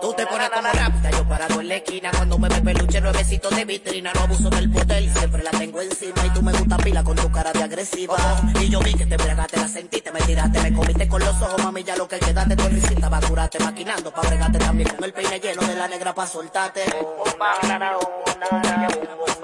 Tú te pones como rápida, yo parado en la esquina. Cuando me ve peluche nuevecito de vitrina. No abuso del poder, siempre la tengo encima. Y tú me gusta pila con tu cara de agresiva. Y yo vi que te embriagaste, la sentiste, me tiraste Me comiste con los ojos, mami, ya lo que quedaste Tu risita, baturaste maquinando Pa' bregarte también con el peine lleno de la negra pa' soltarte.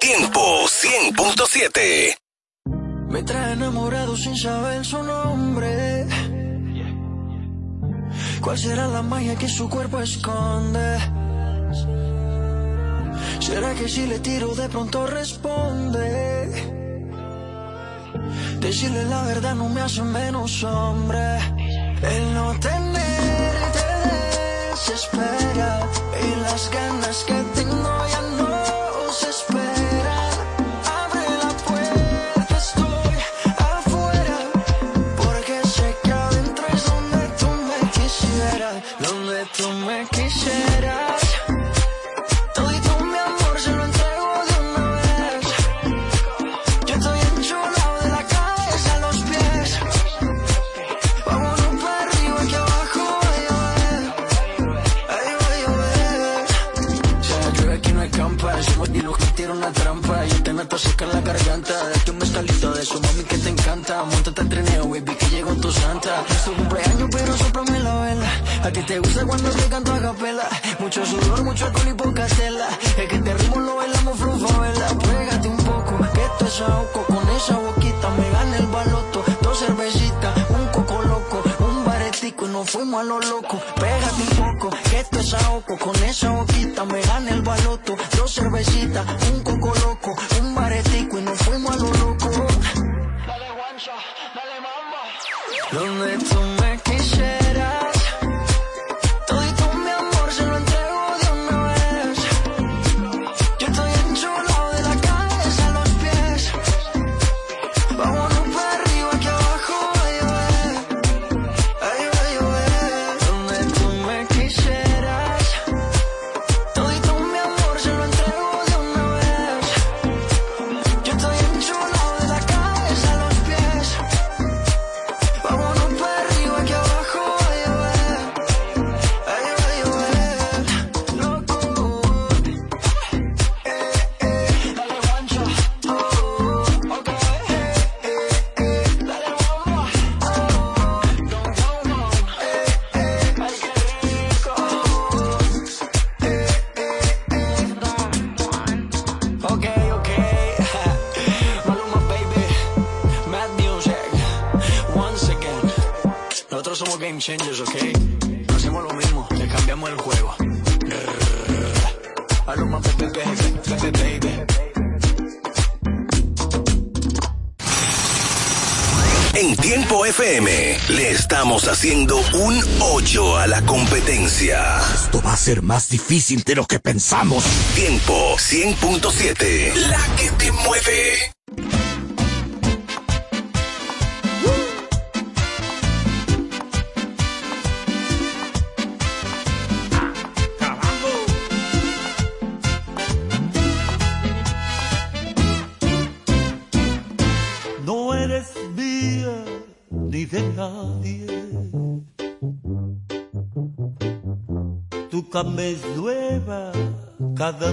Tiempo 100.7. Me trae enamorado sin saber su nombre. ¿Cuál será la magia que su cuerpo esconde? ¿Será que si le tiro de pronto responde? Decirle la verdad no me hace menos hombre. El no tenerte desespera y las ganas que tengo Y te meto a secar la garganta. Date un mezcalito de su mami que te encanta. Montate al trineo, baby, que llegó tu santa. Es tu cumpleaños, pero soplame la vela. A ti te gusta cuando te canto a capela. Mucho sudor, mucho alcohol y poca tela. Es que este ritmo lo bailamos vela. Pégate un poco, que esto es ahogo. Con esa boquita me gana el baloto. Dos cervecitas, un coco loco, un baretico y nos fuimos a lo loco. Pégate un poco, que esto es ahogo. Con esa boquita me gana el baloto. Dos cervecitas, un coco loco, Donde tú ser más difícil de lo que pensamos. Tiempo 100.7, la que te mueve. Cada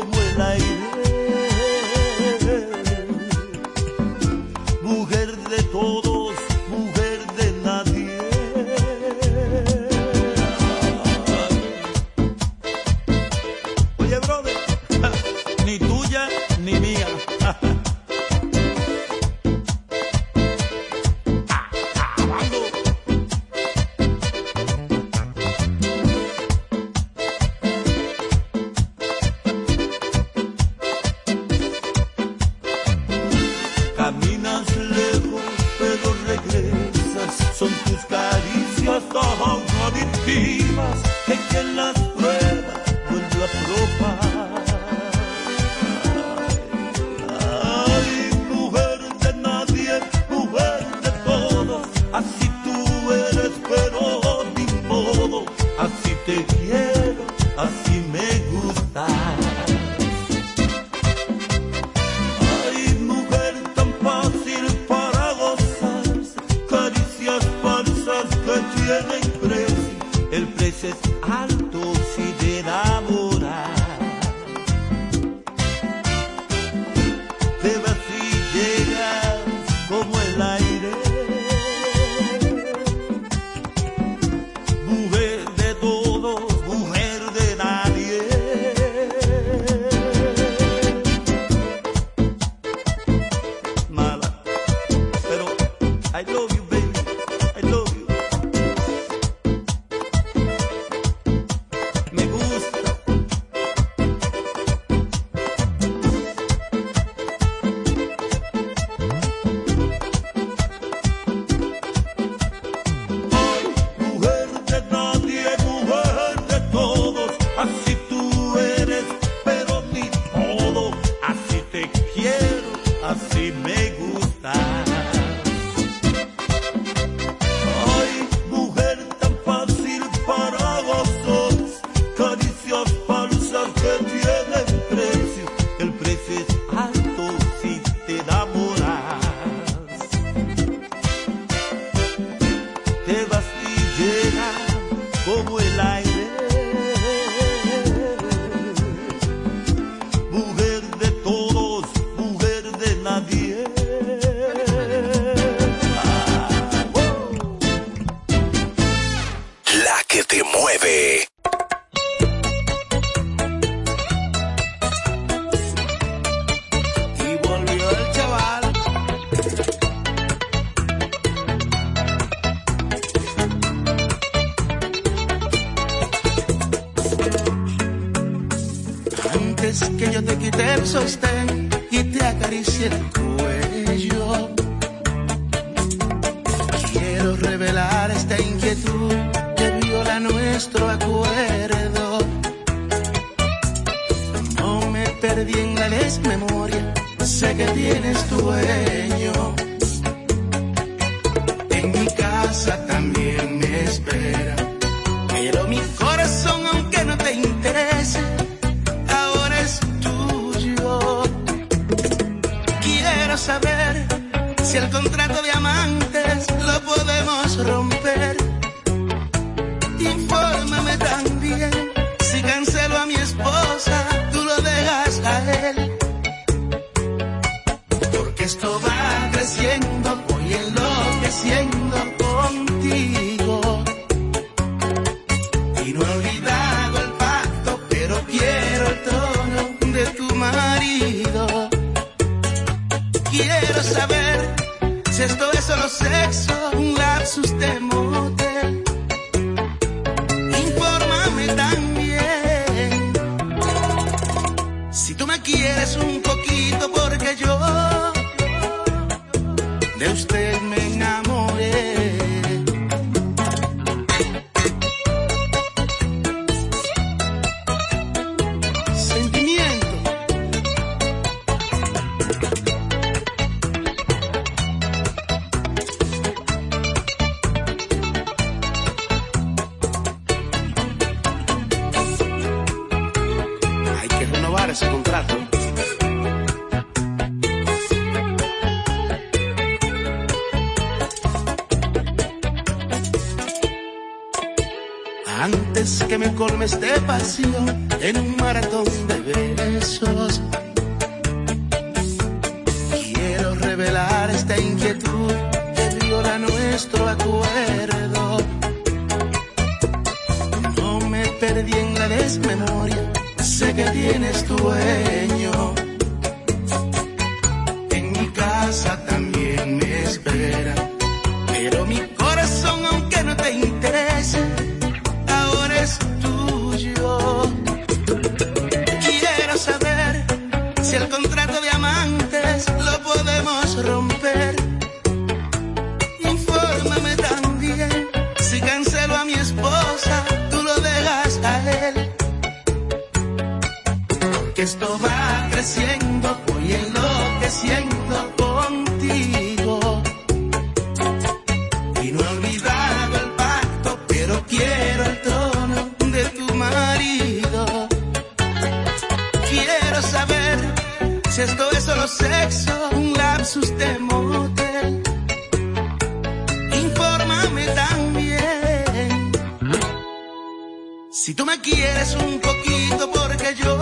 for que yo te quité el sostén y te acaricié el cuello. Quiero revelar esta inquietud que viola nuestro acuerdo. No me perdí en la desmemoria, sé que tienes dueño. En mi casa también me espera si el contrato de amantes lo podemos romper. Pasión sexo, un lapsus de motel. Infórmame también. Si tú me quieres un poquito, porque yo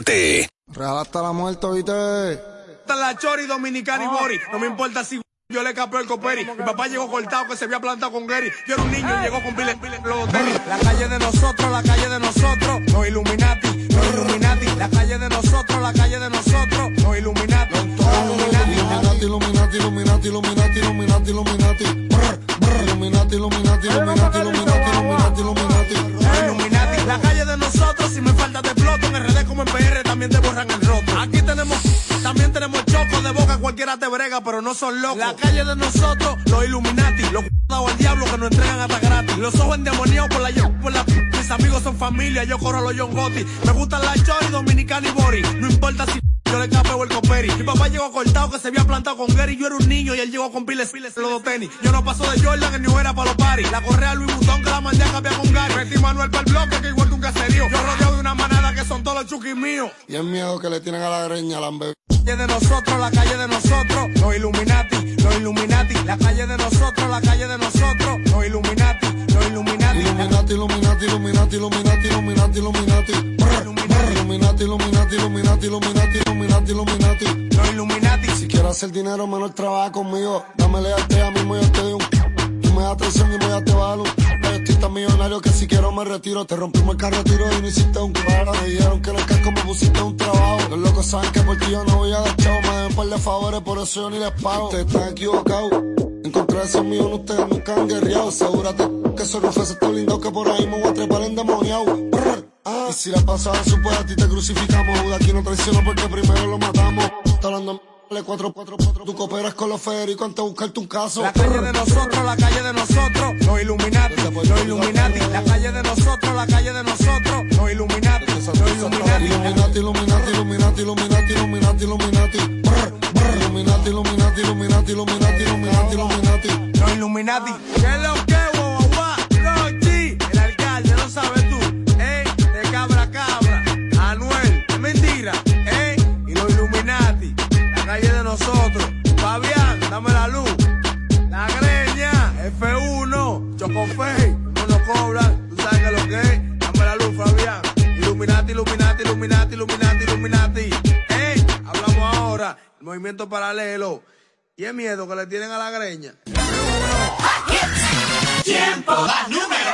100.7. Real hasta la muerte, ¿viste? Está la Chori Dominicana y Bori. No me importa si yo le capé el coperi. Mi papá llegó cortado que se había plantado con Gary. Yo era un niño y llegó con Billy los tenis. La calle de nosotros, la calle de nosotros. Los Illuminati, los Illuminati. La calle de nosotros, la calle de nosotros. Los Illuminati, los Illuminati. Illuminati, Illuminati, Illuminati, Illuminati, Illuminati. Brr, brr. Illuminati, Illuminati, Illuminati, Illuminati, Illuminati, Illuminati. La calle de nosotros, si me falta de exploto en RD como en PR, también te borran el roto. Aquí tenemos, también tenemos choco de boca, cualquiera te brega, pero no son locos. La calle de nosotros, los Illuminati, los dados al diablo que nos entregan hasta gratis. Los ojos endemoniados por la yo, por la mis amigos son familia, yo corro los John Gotti. Me gustan la Chori, Dominicana y Bori. No importa si yo le capeo el coperi. Mi papá llegó cortado que se había plantado con Gary. Yo era un niño y él llegó con piles, piles los dos tenis. Yo no paso de Jordan ni era para los paris. La correa Louis Vuitton que la mandé a cambiar con Gary. Metí Manuel para el bloque que igual que un caserío. Yo rodeado de una manada que son todos los chukis míos. Y el miedo que le tienen a la greña, la calle de nosotros, la calle de nosotros, los Illuminati, los Illuminati, la calle de nosotros, la calle de nosotros, los Illuminati, los Illuminati. Illuminati, Illuminati, Illuminati, Illuminati, Illuminati, Illuminati. Illuminati, Illuminati, Illuminati, Illuminati, Illuminati, Illuminati. Los Illuminati. Si quieres hacer dinero, menos trabaja conmigo. Dame lealtad a mismo yo te doy un. Tú me das atención y me das te valo. Yo estoy tan millonario que si quiero me retiro. Te rompimos el carro, tiro y no hiciste un cuadro. Me dijeron que en el casco me pusiste un trabajo. Los locos saben que por ti yo no voy a dar chavo. Me deben par de favores, por eso yo ni les pago. Ustedes están equivocados. Encontré ese mío, ustedes nunca han guerreado. Asegúrate que esos rufes están lindos que por ahí me voy a trepar endemoniado. Ah, y si la pasada supe a ti te crucificamos. Judas aquí no traiciono porque primero lo matamos. Está en 4 4 4 Tú cooperas con los federicos antes de buscarte un caso. La calle de nosotros, la calle de nosotros, los Illuminati, los Illuminati, la calle de nosotros, la calle de nosotros, los Illuminati, los Illuminati. Illuminati, Illuminati, Illuminati, Illuminati, Illuminati, Illuminati. Illuminati, Illuminati, Illuminati, Illuminati, Illuminati, Illuminati. Los Illuminati. ¿Qué es lo que, Y es miedo que le tienen a la greña. Tiempo, número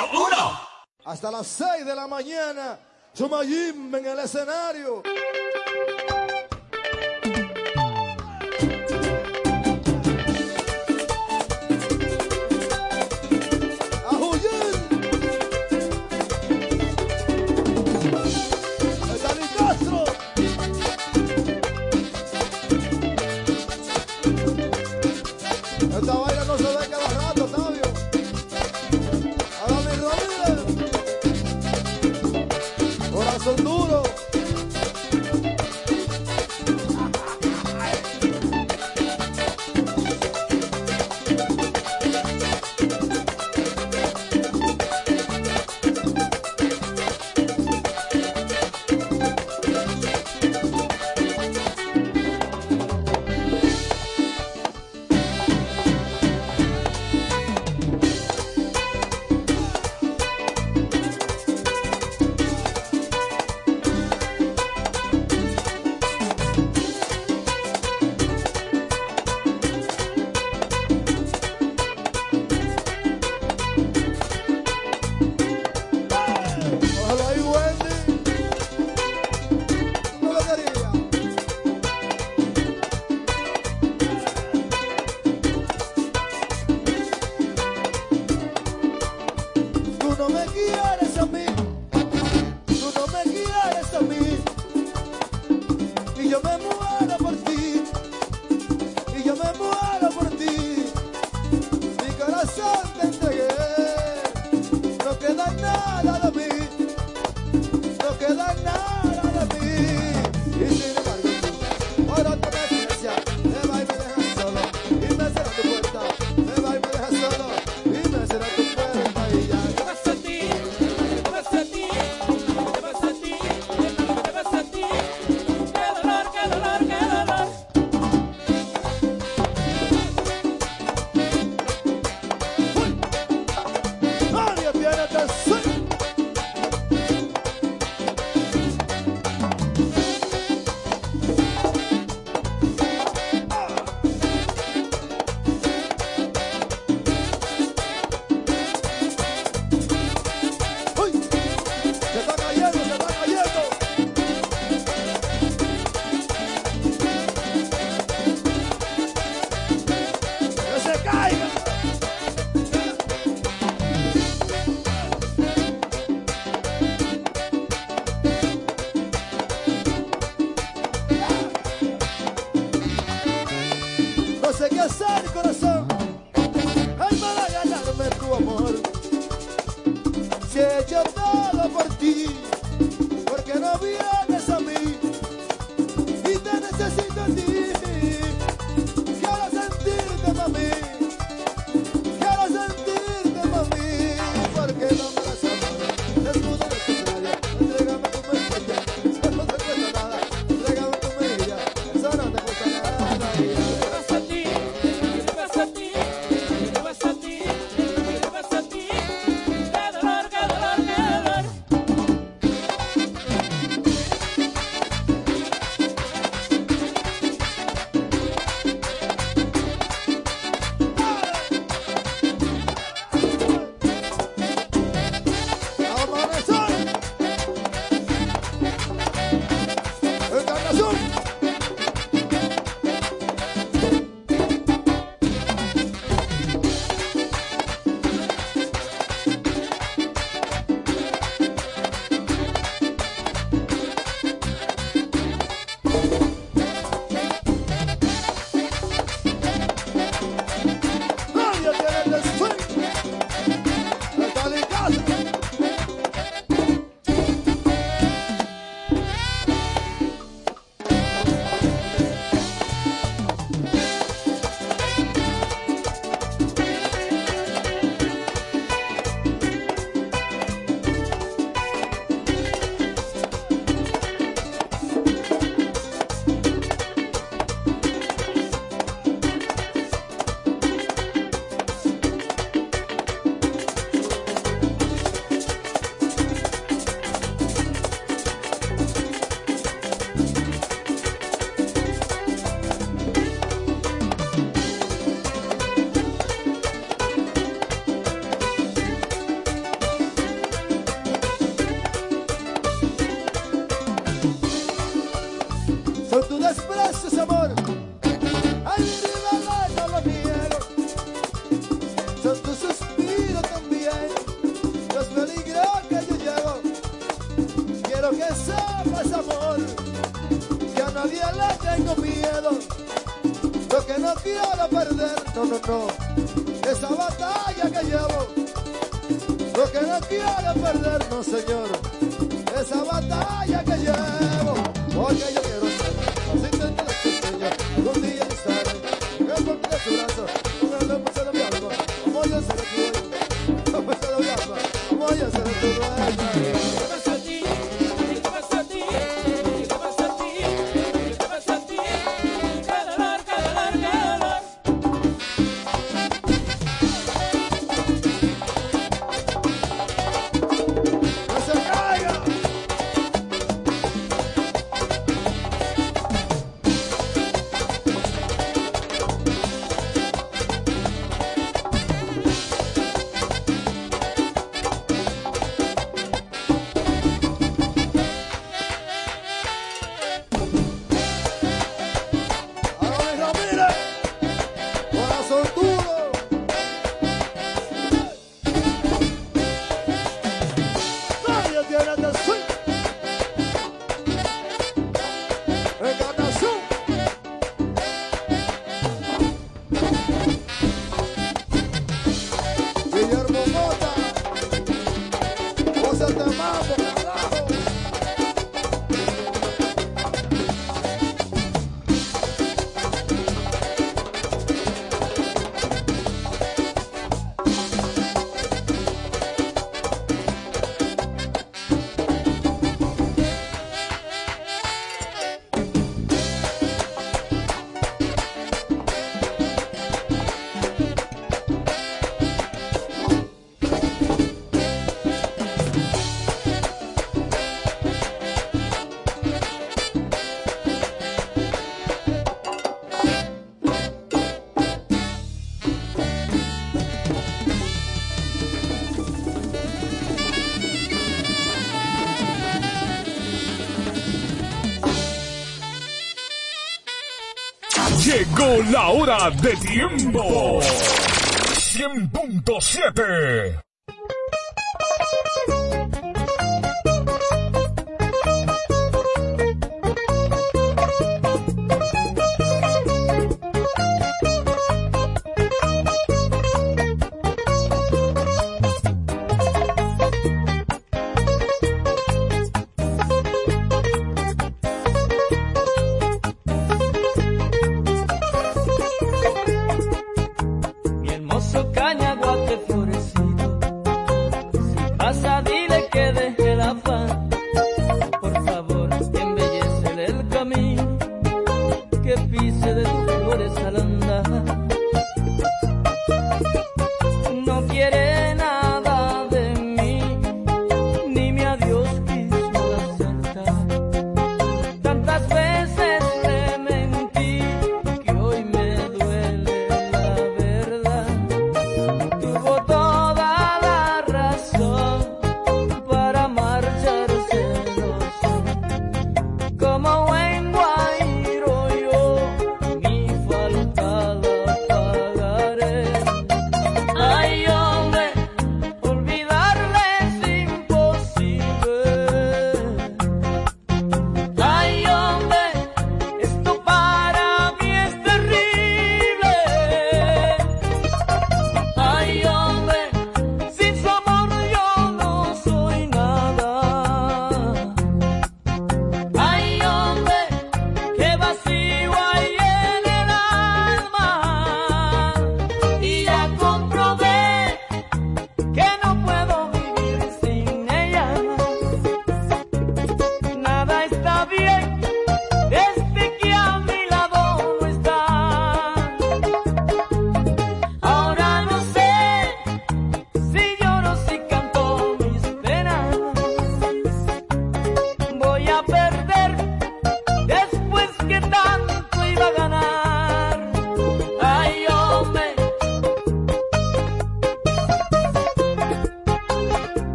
hasta las 6 de la mañana. Sumayim en el escenario. quiero perdernos, Señor, esa batalla que llevo, porque yo quiero ser más inteligente, Señor, un día estaré, que por tu brazo de tiempo. 100.7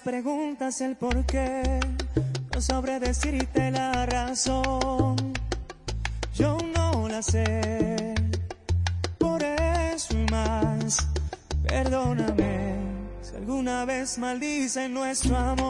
preguntas el por qué, no sabré decirte la razón, yo no la sé, por eso y más, perdóname si alguna vez maldice nuestro amor.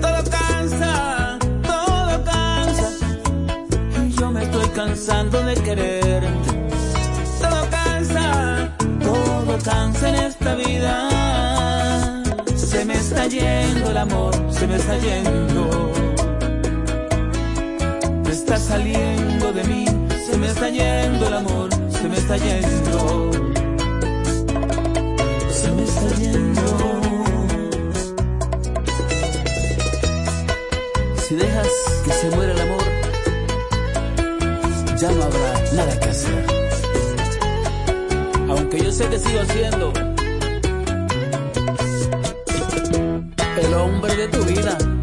todo cansa, todo cansa. y Yo me estoy cansando de quererte. Todo cansa, todo cansa en esta vida. Se me está yendo el amor, se me está yendo. Me está saliendo de mí, se me está yendo el amor, se me está yendo. Se me está yendo. se muera el amor, ya no habrá nada que hacer. Aunque yo sé que sigo haciendo el hombre de tu vida.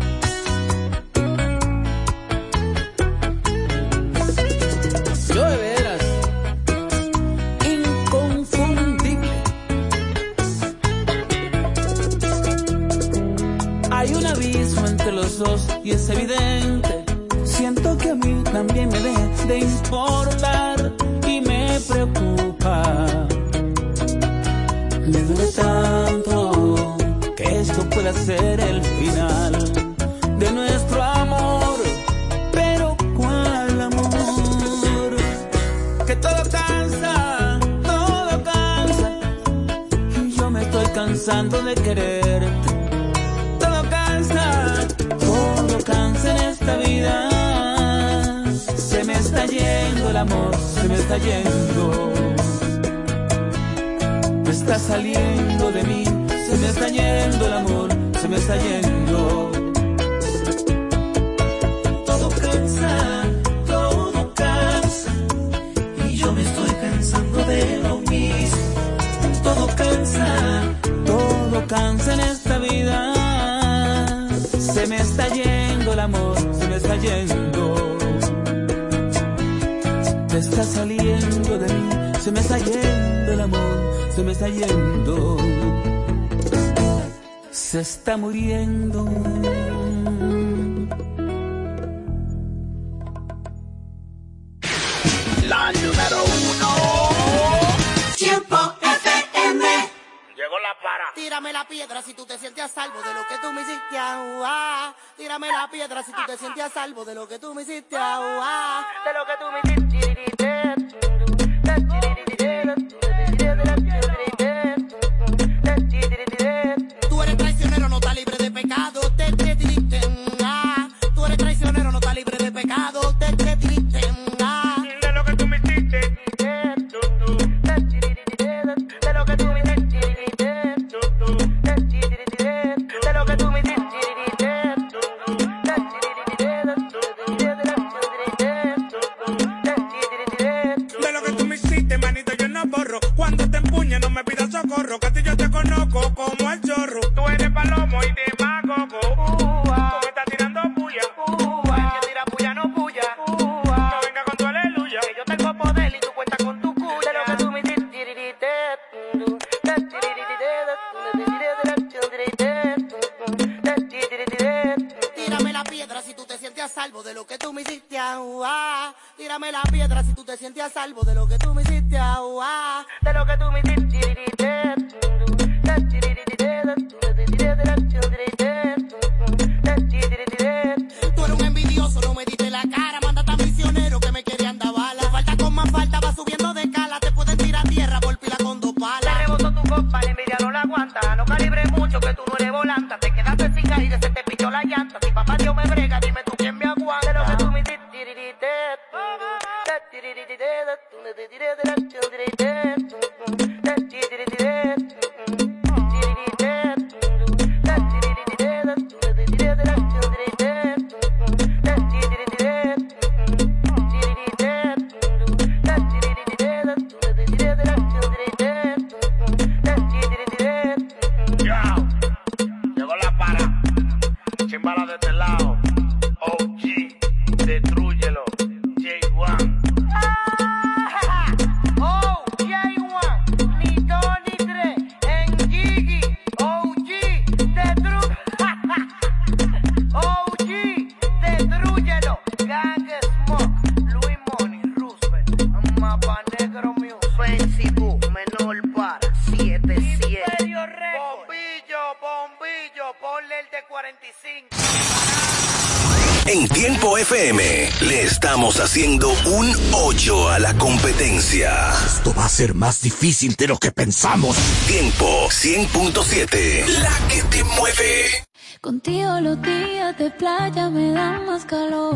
más difícil de lo que pensamos. Tiempo 100.7, la que te mueve. Contigo los días de playa me dan más calor.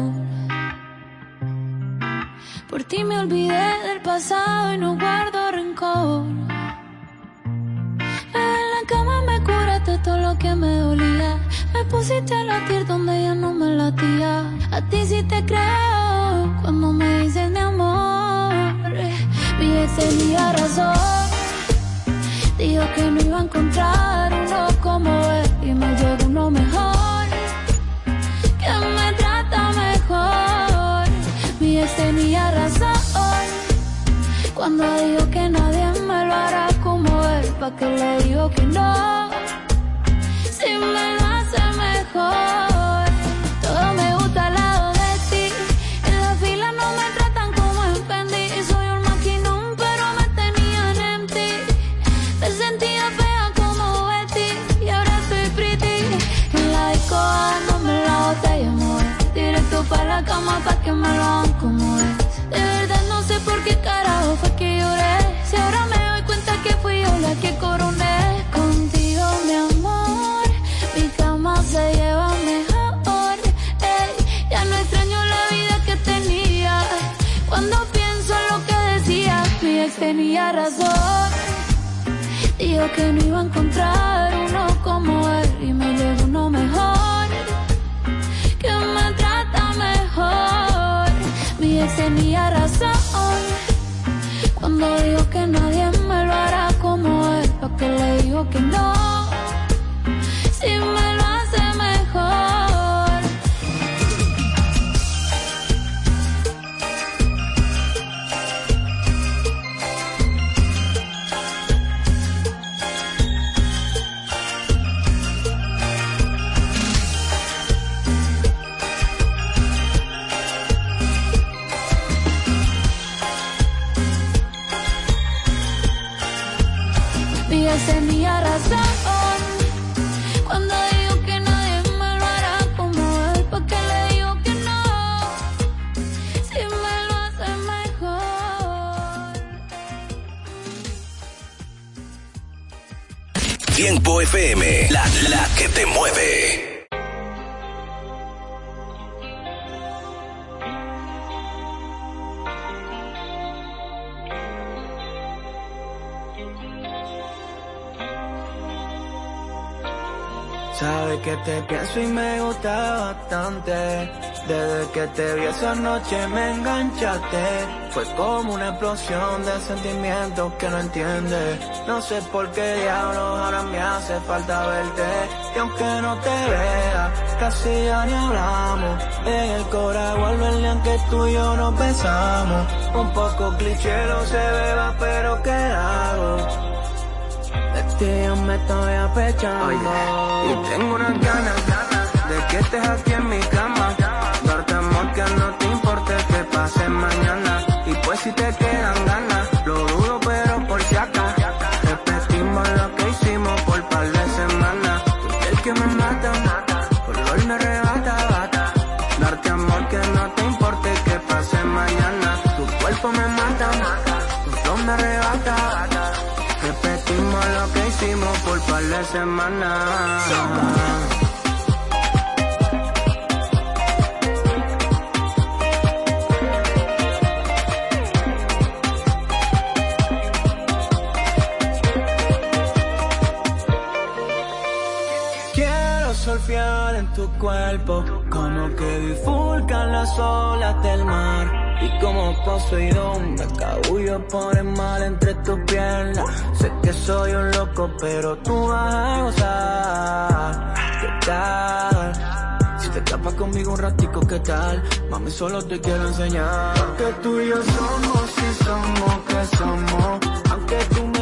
Por ti me olvidé del pasado pa' que le digo que no. Si me lo hace mejor. Todo me gusta al lado de ti. En la fila no me tratan como en Fendi. Soy un maquinón, pero me tenían en ti. Me sentía fea como Betty y ahora estoy pretty. En la disco dándome la botella, amor. Directo para la cama pa' que me lo hagan como es. De verdad no sé por qué carajo fue Dijo que no iba a encontrar uno como él y me llegó uno mejor, que me trata mejor. Mi ex tenía razón. Cuando dijo que nadie me lo hará como él, porque le digo que no, pienso y me gusta bastante. Desde que te vi esa noche me enganchaste. Fue como una explosión de sentimientos que no entiendes. No sé por qué diablos ahora me hace falta verte. Y aunque no te vea, casi ya ni hablamos. En el corazón vuelve el día que tú y yo nos besamos. Un poco cliché lo se beba, pero ¿qué hago? Me estoy apechando Y tengo unas ganas que estés aquí en mi cama. Darte amor que no te importe que pase mañana. Y pues si te quedan ganas Lo dudo pero por si acá Repetimos lo que hicimos por par de semanas. El que me mata Por hoy me arrebata bata. Darte amor que no te importe que pase mañana. Tu cuerpo me mata Tu flow me arrebata Repetimos lo que hicimos por par de semanas. Como que bifurcan las olas del mar. Y como Poseidón, me cabullo por el mal entre tus piernas. Sé que soy un loco, pero tú vas a gozar. ¿Qué tal? Si te escapas conmigo un ratico, ¿qué tal? Mami, solo te quiero enseñar. Que tú y yo somos, si somos, que somos. Aunque tú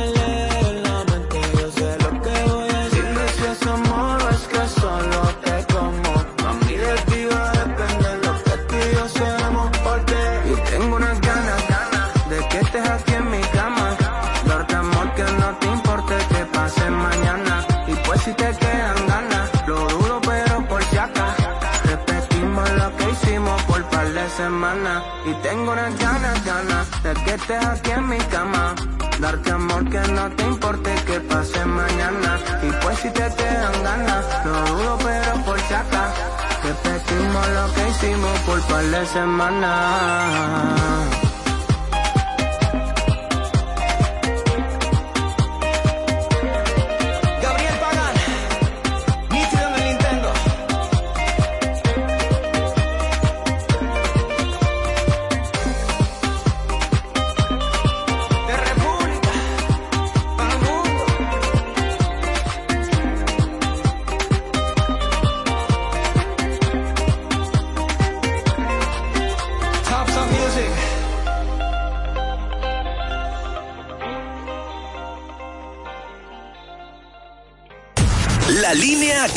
que estés aquí en mi cama. Darte amor que no te importe que pase mañana. Y pues si te quedan ganas, lo dudo pero por si acá. Repetimos lo que hicimos por par de semanas.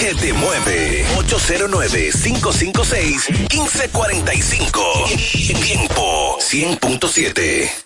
Que te mueve. 809-556-1545. Tiempo 100.7.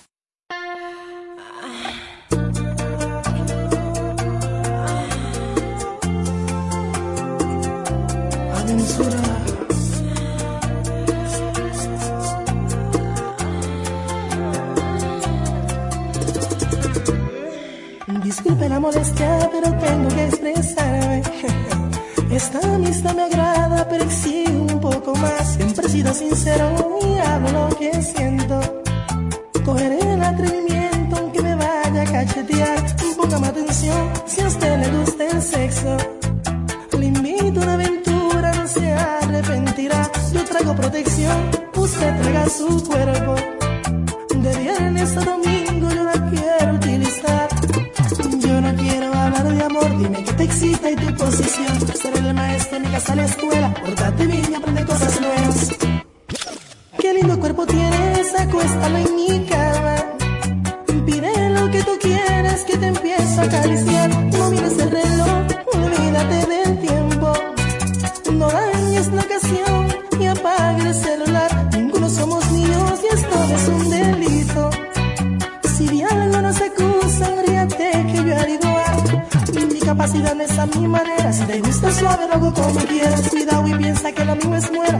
sabes, lo hago como quieras. Cuidado y piensa que lo mío es nuevo.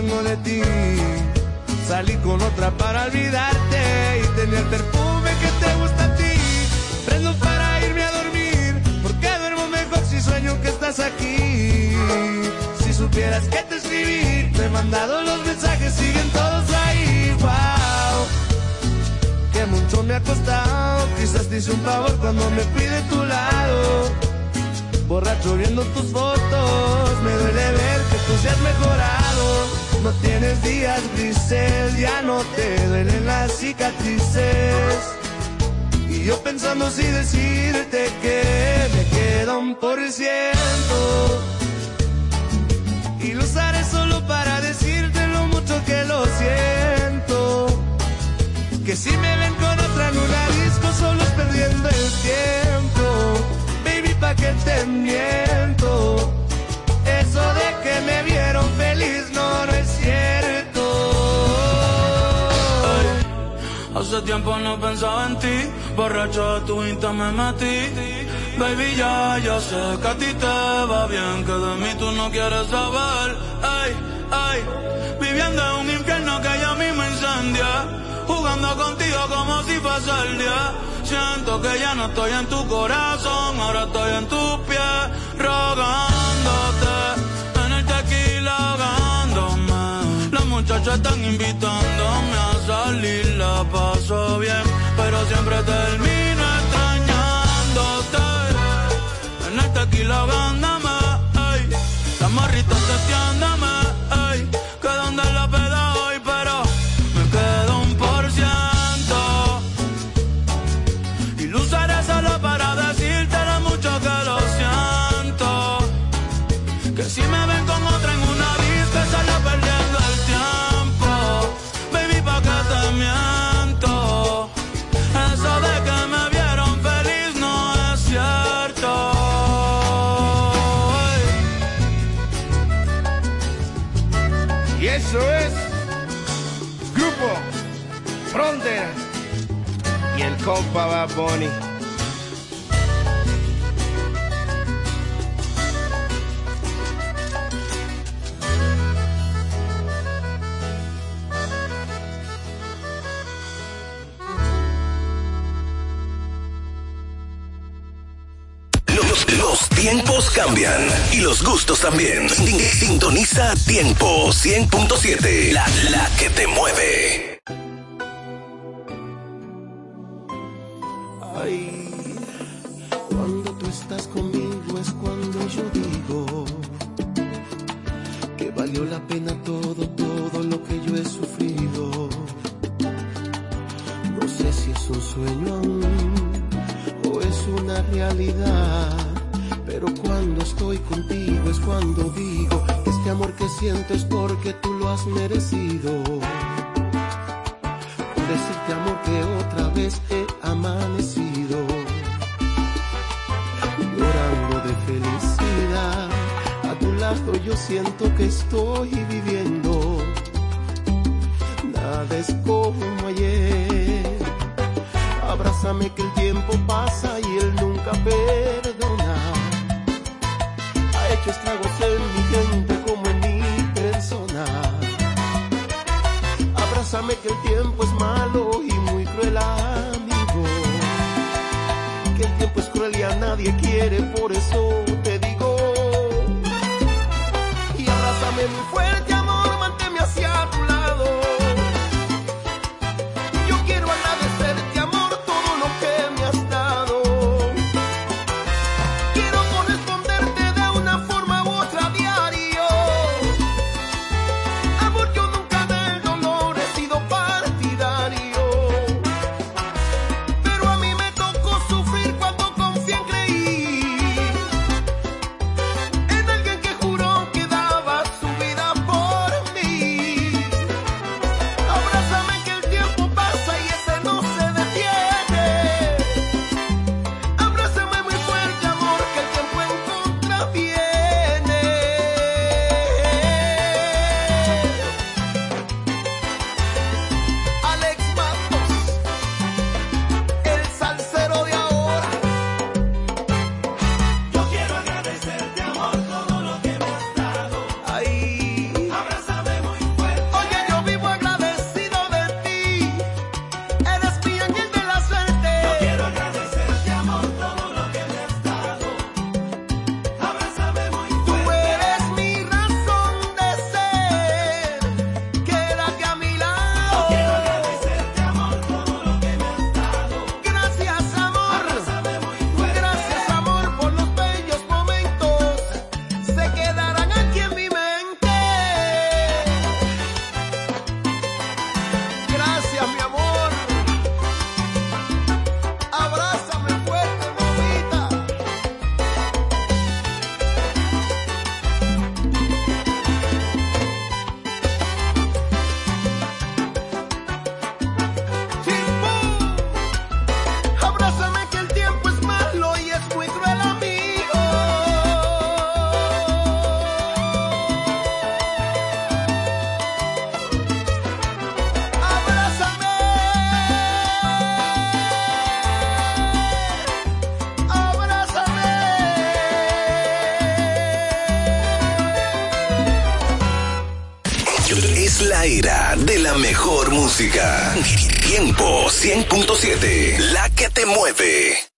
De ti. Salí con otra para olvidarte y tener el perfume que te gusta a ti. Prendo para irme a dormir, porque duermo mejor si sueño que estás aquí. Si supieras que te escribí, te he mandado los mensajes, siguen todos ahí. Wow, que mucho me ha costado. Quizás te hice un favor cuando me fui de tu lado. Borracho viendo tus fotos, me duele ver que tú seas mejorado. No tienes días grises, ya no te duelen las cicatrices. Y yo pensando si decirte que me queda un por ciento. Y lo usaré solo para decirte lo mucho que lo siento. Que si me ven con otra en una disco solo es perdiendo el tiempo. Baby, pa' que te miento. Eso de que me vieron feliz Hace tiempo no pensaba en ti, borracho de tu insta me metí. Baby, ya, ya sé que a ti te va bien, que de mí tú no quieres saber. Ay, ay, viviendo en un infierno que ya mismo incendia. Jugando contigo como si fuese el día. Siento que ya no estoy en tu corazón, ahora estoy en tus pies, rogándote. Muchachas están invitándome a salir, la paso bien, pero siempre termino extrañándote. En el tequila ahogándome, ey. Las morritas testeándome, compa Bad Bunny. Los, tiempos cambian y los gustos también. Sin- Sintoniza Tiempo 100.7, la, la que te mueve. Valió la pena todo, todo lo que yo he sufrido. No sé si es un sueño aún o es una realidad, pero cuando estoy contigo es cuando digo que este amor que siento es porque tú lo has merecido decirte amor yo siento que estoy viviendo. Nada es como ayer. Abrázame que el tiempo pasa y él nunca perdona. Ha hecho estragos en mi gente como en mi persona. Abrázame que el tiempo es malo y muy cruel amigo. Que el tiempo es cruel y a nadie quiere, por eso mejor música. Tiempo 100.7, la que te mueve.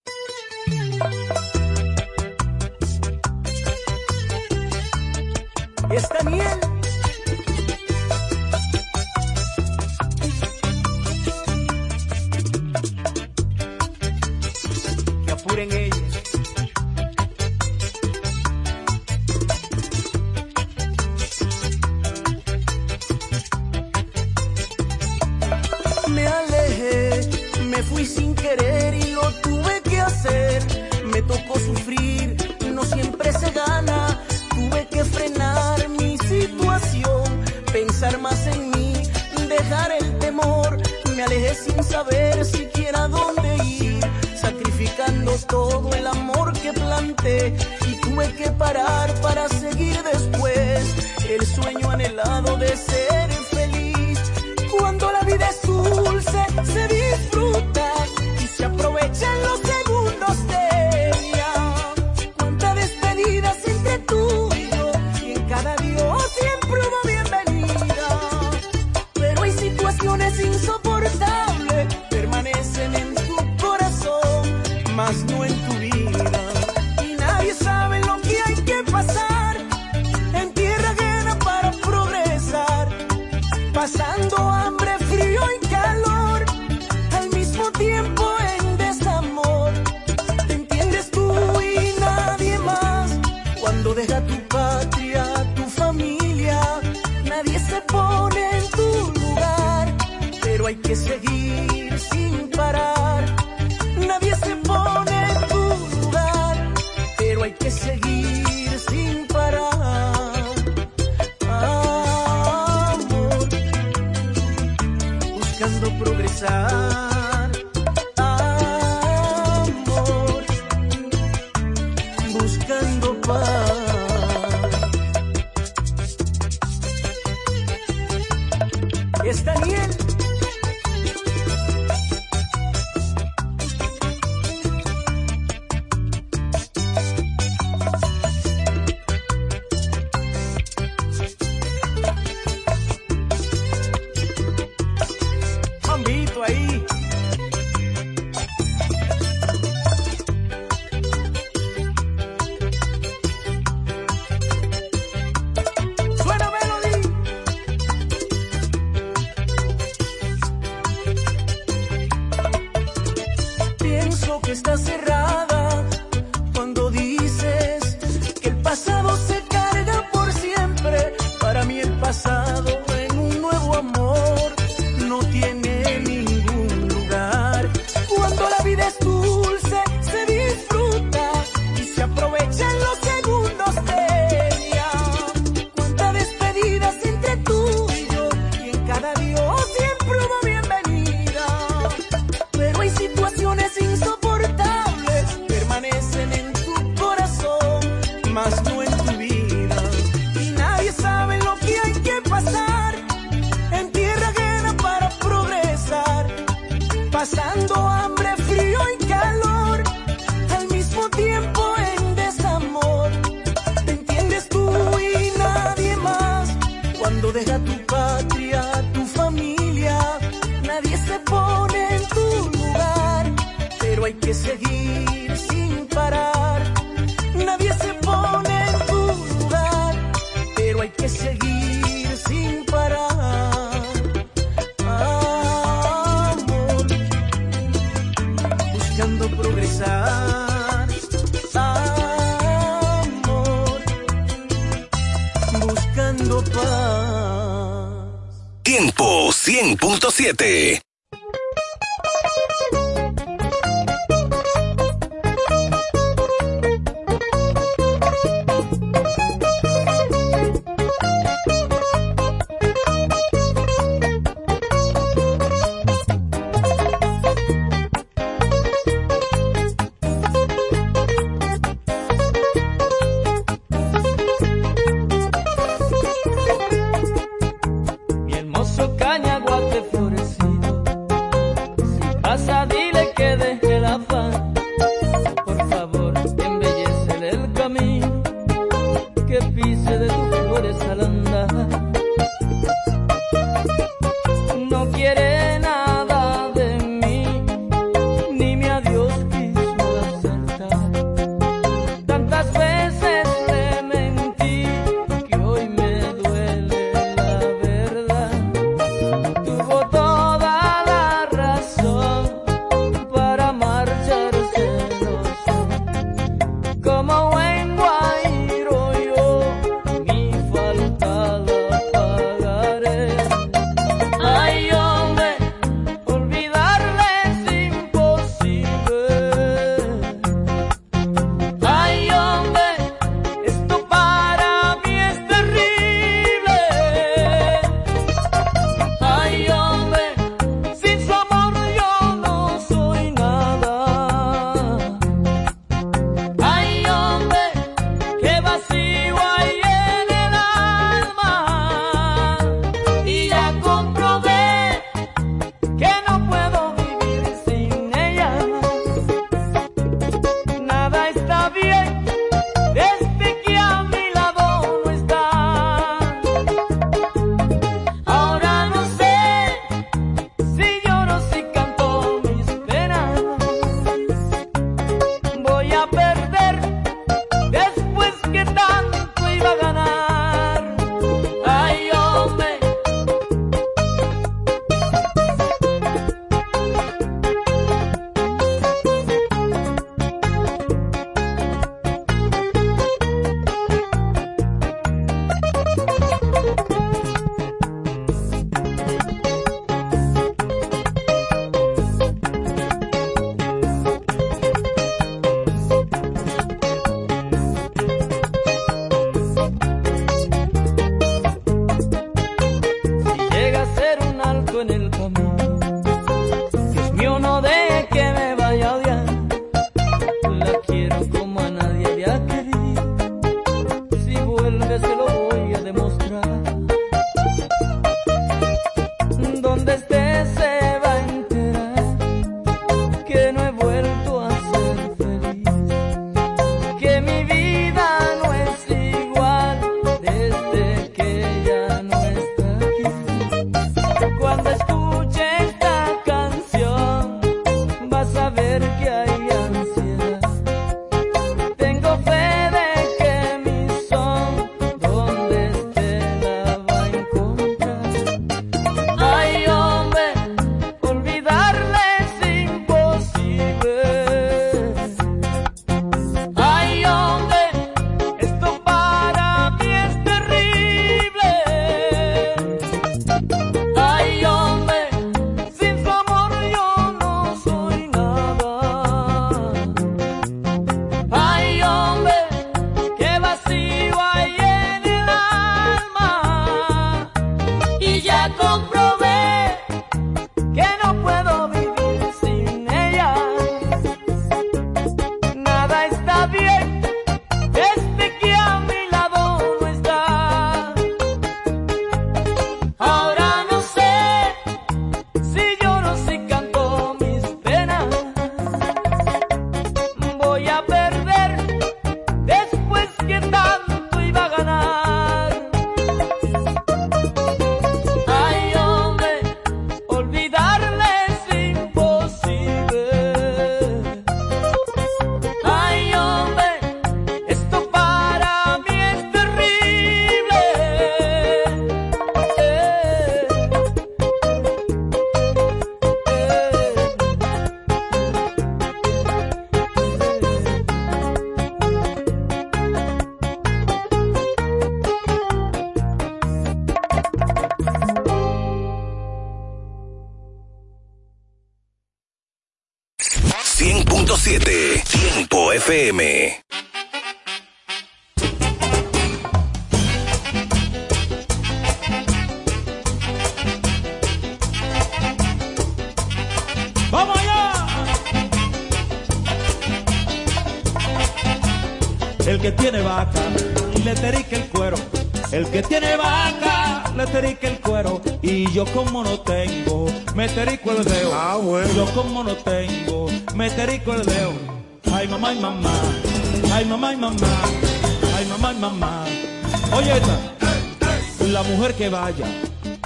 La mujer que vaya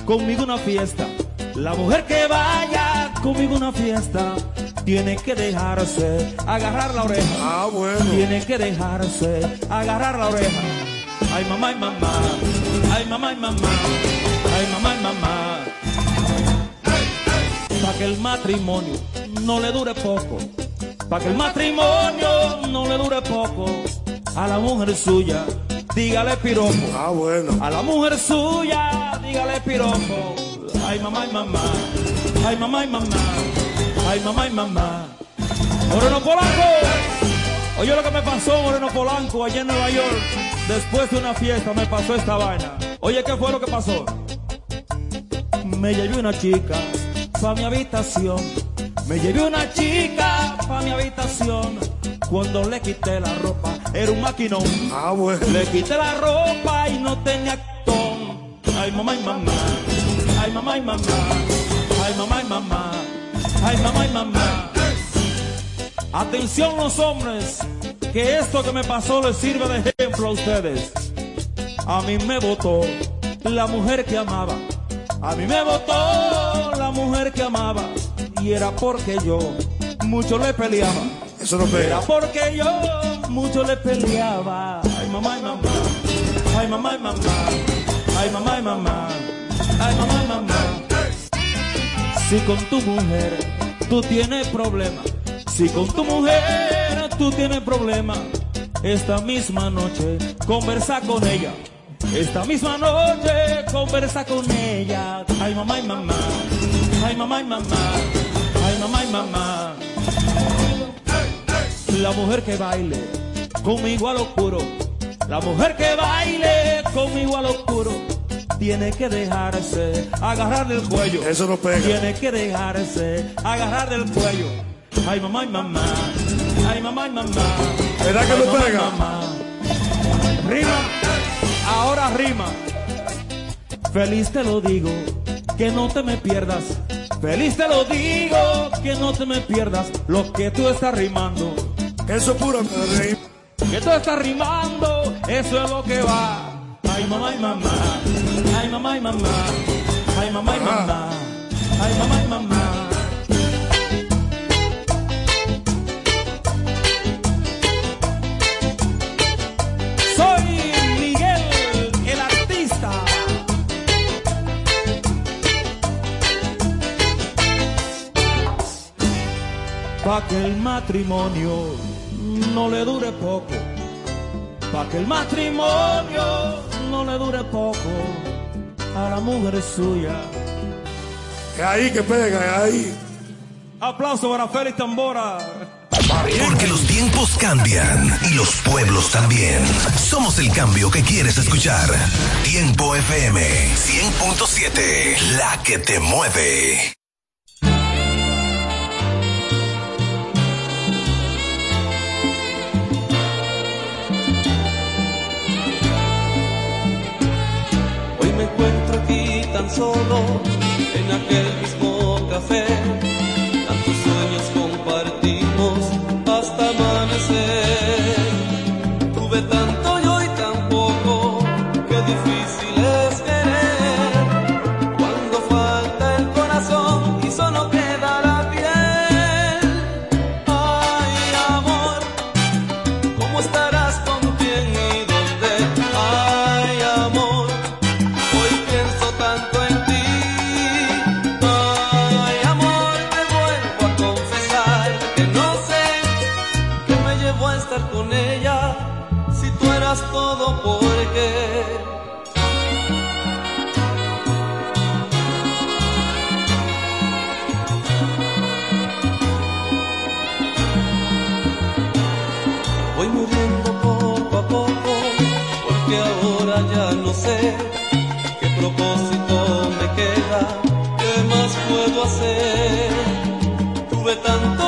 conmigo a una fiesta. La mujer que vaya conmigo a una fiesta. Tiene que dejarse agarrar la oreja. Ah, bueno. Tiene que dejarse agarrar la oreja. Ay, mamá y mamá. Ay, mamá y mamá. Ay, mamá y mamá. Para que el matrimonio no le dure poco. Para que el matrimonio no le dure poco. A la mujer suya, dígale piropo. Ah, bueno. A la mujer suya, dígale piropo. Ay, mamá y mamá. Ay, mamá y mamá. Ay, mamá y mamá. Moreno Polanco. Oye lo que me pasó, Moreno Polanco, allá en Nueva York. Después de una fiesta me pasó esta vaina. Oye, ¿qué fue lo que pasó? Me llevé una chica pa' mi habitación. Me llevé una chica pa' mi habitación. Cuando le quité la ropa, era un maquinón. Ah, bueno. Le quité la ropa y no tenía actón. Ay, mamá y mamá. Ay, mamá y mamá. Ay, mamá y mamá. Ay, mamá y mamá. Atención los hombres, que esto que me pasó les sirve de ejemplo a ustedes. A mí me votó la mujer que amaba. A mí me votó la mujer que amaba. Y era porque yo mucho le peleaba. Eso no pega. Era porque yo mucho le peleaba. Ay, mamá y mamá. Ay, mamá y mamá. Ay, mamá y mamá. Ay, mamá y mamá. Si con tu mujer tú tienes problemas. Si con tu mujer tú tienes problemas. Esta misma noche conversa con ella. Esta misma noche conversa con ella. Ay, mamá y mamá. Ay, mamá y mamá. Ay, mamá y mamá. La mujer que baile conmigo al oscuro. La mujer que baile conmigo al oscuro. Tiene que dejarse agarrar del cuello. Eso no pega. Tiene que dejarse agarrar del cuello. Ay, mamá y mamá. Ay, mamá y mamá. ¿Verdad que Ay, no pega? mamá. Rima. Ahora rima. Feliz te lo digo, que no te me pierdas. Feliz te lo digo, que no te me pierdas lo que tú estás rimando. Eso es puro Que tú estás rimando, eso es lo que va. Ay, mamá y mamá. Ay, mamá y mamá. Ay, mamá y mamá. Ay, mamá y mamá. Soy Miguel, el artista. Pa' que el matrimonio no le dure poco. Pa' que el matrimonio no le dure poco. A la mujer suya. Es ahí que pega, es ahí. Aplauso para Félix Tambora. Porque los tiempos cambian y los pueblos también. Somos el cambio que quieres escuchar. Tiempo FM 100.7, la que te mueve. Encuentro aquí tan solo en aquel mismo café. Tuve tanto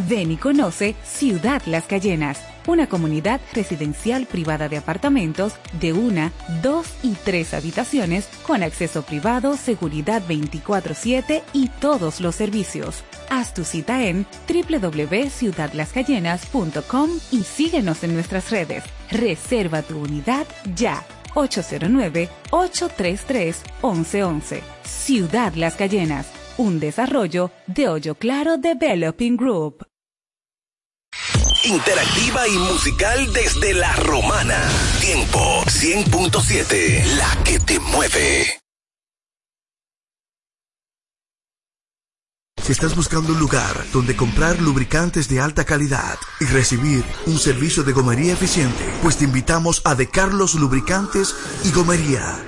Ven y conoce Ciudad Las Cayenas, una comunidad residencial privada de apartamentos de una, dos y tres habitaciones con acceso privado, seguridad 24/7 y todos los servicios. Haz tu cita en www.ciudadlascayenas.com y síguenos en nuestras redes. Reserva tu unidad ya. 809-833-1111. Ciudad Las Cayenas, un desarrollo de Hoyo Claro Developing Group. Interactiva y musical desde la romana. Tiempo 100.7, la que te mueve. Si estás buscando un lugar donde comprar lubricantes de alta calidad y recibir un servicio de gomería eficiente, pues te invitamos a De Carlos Lubricantes y Gomería.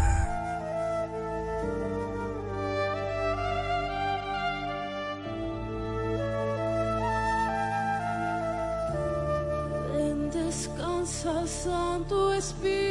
Spirit.